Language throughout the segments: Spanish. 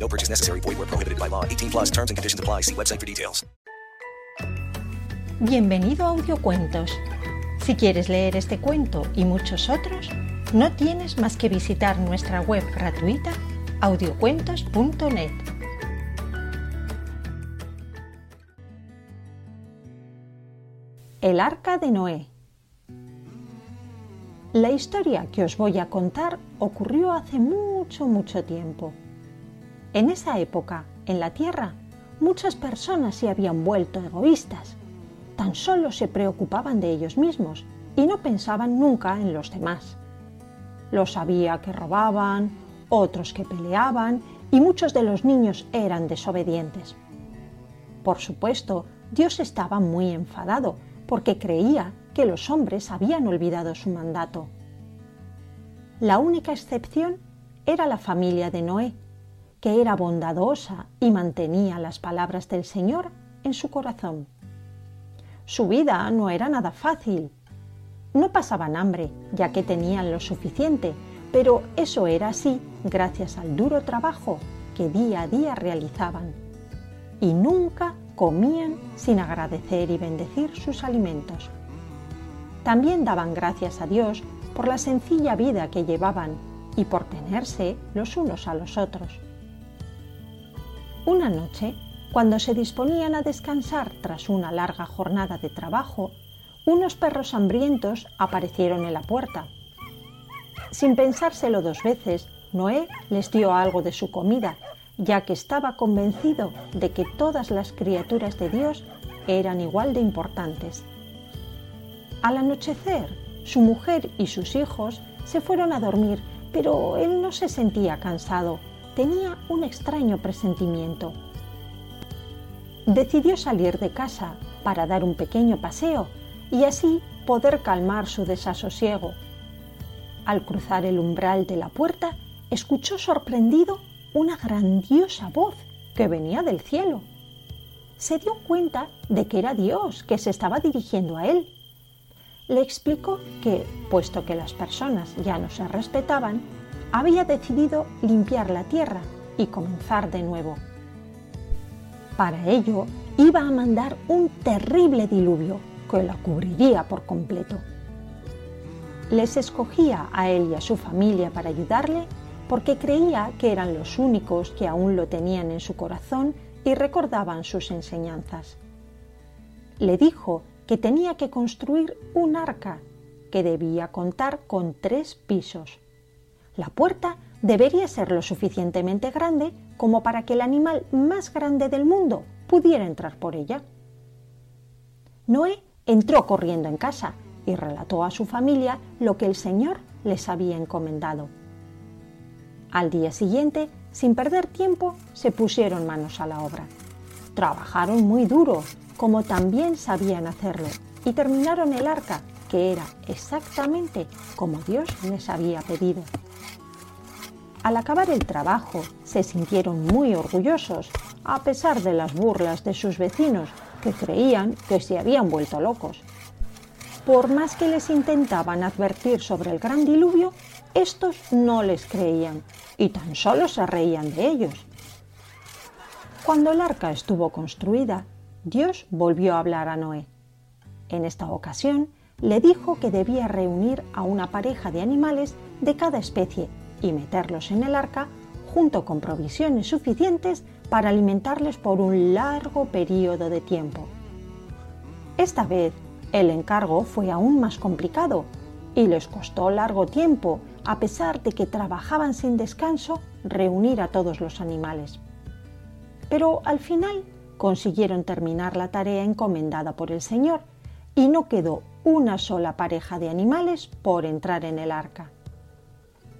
No purchase necessary. Void where prohibited by law. 18 plus terms and conditions apply. See website for details. Bienvenido a Audiocuentos. Si quieres leer este cuento y muchos otros, no tienes más que visitar nuestra web gratuita audiocuentos.net. El arca de Noé. La historia que os voy a contar ocurrió hace mucho, mucho tiempo. En esa época, en la Tierra, muchas personas se habían vuelto egoístas. Tan solo se preocupaban de ellos mismos y no pensaban nunca en los demás. Los había que robaban, otros que peleaban y muchos de los niños eran desobedientes. Por supuesto, Dios estaba muy enfadado porque creía que los hombres habían olvidado su mandato. La única excepción era la familia de Noé, que era bondadosa y mantenía las palabras del Señor en su corazón. Su vida no era nada fácil. No pasaban hambre, ya que tenían lo suficiente, pero eso era así gracias al duro trabajo que día a día realizaban. Y nunca comían sin agradecer y bendecir sus alimentos. También daban gracias a Dios por la sencilla vida que llevaban y por tenerse los unos a los otros. Una noche, cuando se disponían a descansar tras una larga jornada de trabajo, unos perros hambrientos aparecieron en la puerta. Sin pensárselo dos veces, Noé les dio algo de su comida ya que estaba convencido de que todas las criaturas de Dios eran igual de importantes. Al anochecer, su mujer y sus hijos se fueron a dormir, pero él no se sentía cansado, tenía un extraño presentimiento. Decidió salir de casa para dar un pequeño paseo y así poder calmar su desasosiego. Al cruzar el umbral de la puerta, escuchó sorprendido una grandiosa voz que venía del cielo. Se dio cuenta de que era Dios que se estaba dirigiendo a él. Le explicó que, puesto que las personas ya no se respetaban, había decidido limpiar la tierra y comenzar de nuevo. Para ello, iba a mandar un terrible diluvio que la cubriría por completo. Les escogía a él y a su familia para ayudarle porque creía que eran los únicos que aún lo tenían en su corazón y recordaban sus enseñanzas. Le dijo que tenía que construir un arca que debía contar con tres pisos. La puerta debería ser lo suficientemente grande como para que el animal más grande del mundo pudiera entrar por ella. Noé entró corriendo en casa y relató a su familia lo que el Señor les había encomendado. Al día siguiente, sin perder tiempo, se pusieron manos a la obra. Trabajaron muy duro, como también sabían hacerlo, y terminaron el arca, que era exactamente como Dios les había pedido. Al acabar el trabajo, se sintieron muy orgullosos, a pesar de las burlas de sus vecinos, que creían que se habían vuelto locos. Por más que les intentaban advertir sobre el gran diluvio, estos no les creían y tan solo se reían de ellos. Cuando el arca estuvo construida, Dios volvió a hablar a Noé. En esta ocasión, le dijo que debía reunir a una pareja de animales de cada especie y meterlos en el arca junto con provisiones suficientes para alimentarles por un largo periodo de tiempo. Esta vez, el encargo fue aún más complicado y les costó largo tiempo a pesar de que trabajaban sin descanso, reunir a todos los animales. Pero al final consiguieron terminar la tarea encomendada por el Señor y no quedó una sola pareja de animales por entrar en el arca.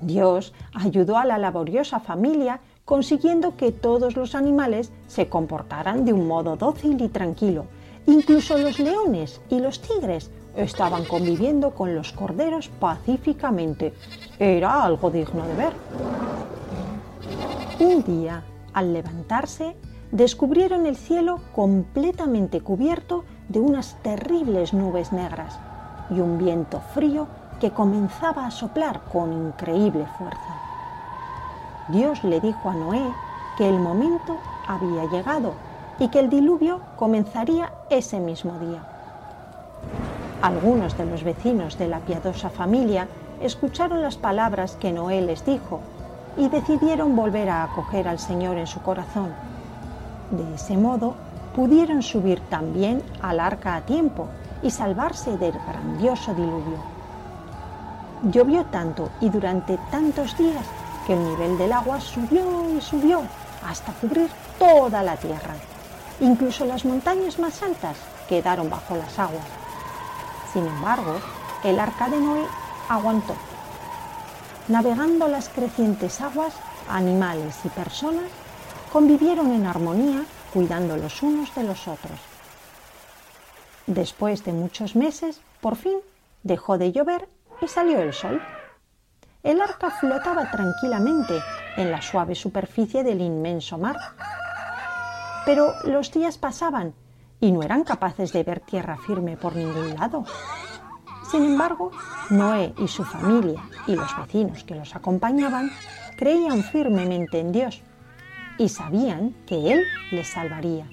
Dios ayudó a la laboriosa familia consiguiendo que todos los animales se comportaran de un modo dócil y tranquilo. Incluso los leones y los tigres estaban conviviendo con los corderos pacíficamente. Era algo digno de ver. Un día, al levantarse, descubrieron el cielo completamente cubierto de unas terribles nubes negras y un viento frío que comenzaba a soplar con increíble fuerza. Dios le dijo a Noé que el momento había llegado y que el diluvio comenzaría ese mismo día. Algunos de los vecinos de la piadosa familia escucharon las palabras que Noé les dijo y decidieron volver a acoger al Señor en su corazón. De ese modo, pudieron subir también al arca a tiempo y salvarse del grandioso diluvio. Llovió tanto y durante tantos días que el nivel del agua subió y subió hasta cubrir toda la tierra. Incluso las montañas más altas quedaron bajo las aguas. Sin embargo, el arca de Noé aguantó. Navegando las crecientes aguas, animales y personas convivieron en armonía cuidando los unos de los otros. Después de muchos meses, por fin dejó de llover y salió el sol. El arca flotaba tranquilamente en la suave superficie del inmenso mar. Pero los días pasaban y no eran capaces de ver tierra firme por ningún lado. Sin embargo, Noé y su familia y los vecinos que los acompañaban creían firmemente en Dios y sabían que Él les salvaría.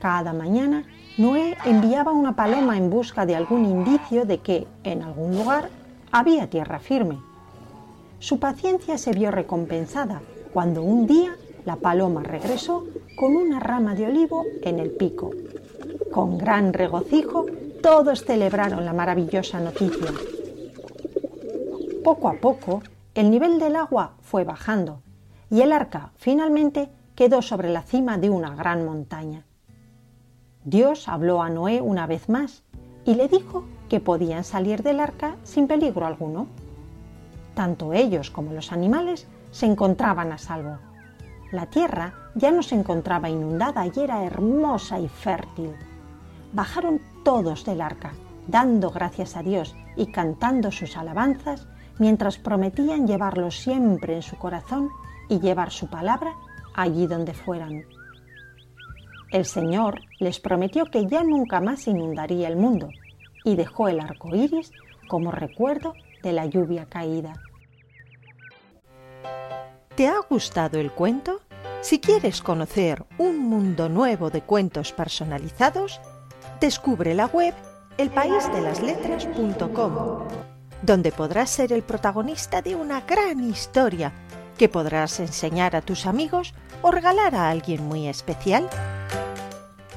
Cada mañana, Noé enviaba una paloma en busca de algún indicio de que, en algún lugar, había tierra firme. Su paciencia se vio recompensada cuando un día la paloma regresó con una rama de olivo en el pico. Con gran regocijo, todos celebraron la maravillosa noticia. Poco a poco, el nivel del agua fue bajando y el arca finalmente quedó sobre la cima de una gran montaña. Dios habló a Noé una vez más y le dijo que podían salir del arca sin peligro alguno. Tanto ellos como los animales se encontraban a salvo. La tierra ya no se encontraba inundada y era hermosa y fértil. Bajaron todos del arca, dando gracias a Dios y cantando sus alabanzas, mientras prometían llevarlo siempre en su corazón y llevar su palabra allí donde fueran. El Señor les prometió que ya nunca más inundaría el mundo y dejó el arco iris como recuerdo de la lluvia caída. ¿Te ha gustado el cuento? Si quieres conocer un mundo nuevo de cuentos personalizados, descubre la web elpaísdelasletras.com, donde podrás ser el protagonista de una gran historia que podrás enseñar a tus amigos o regalar a alguien muy especial.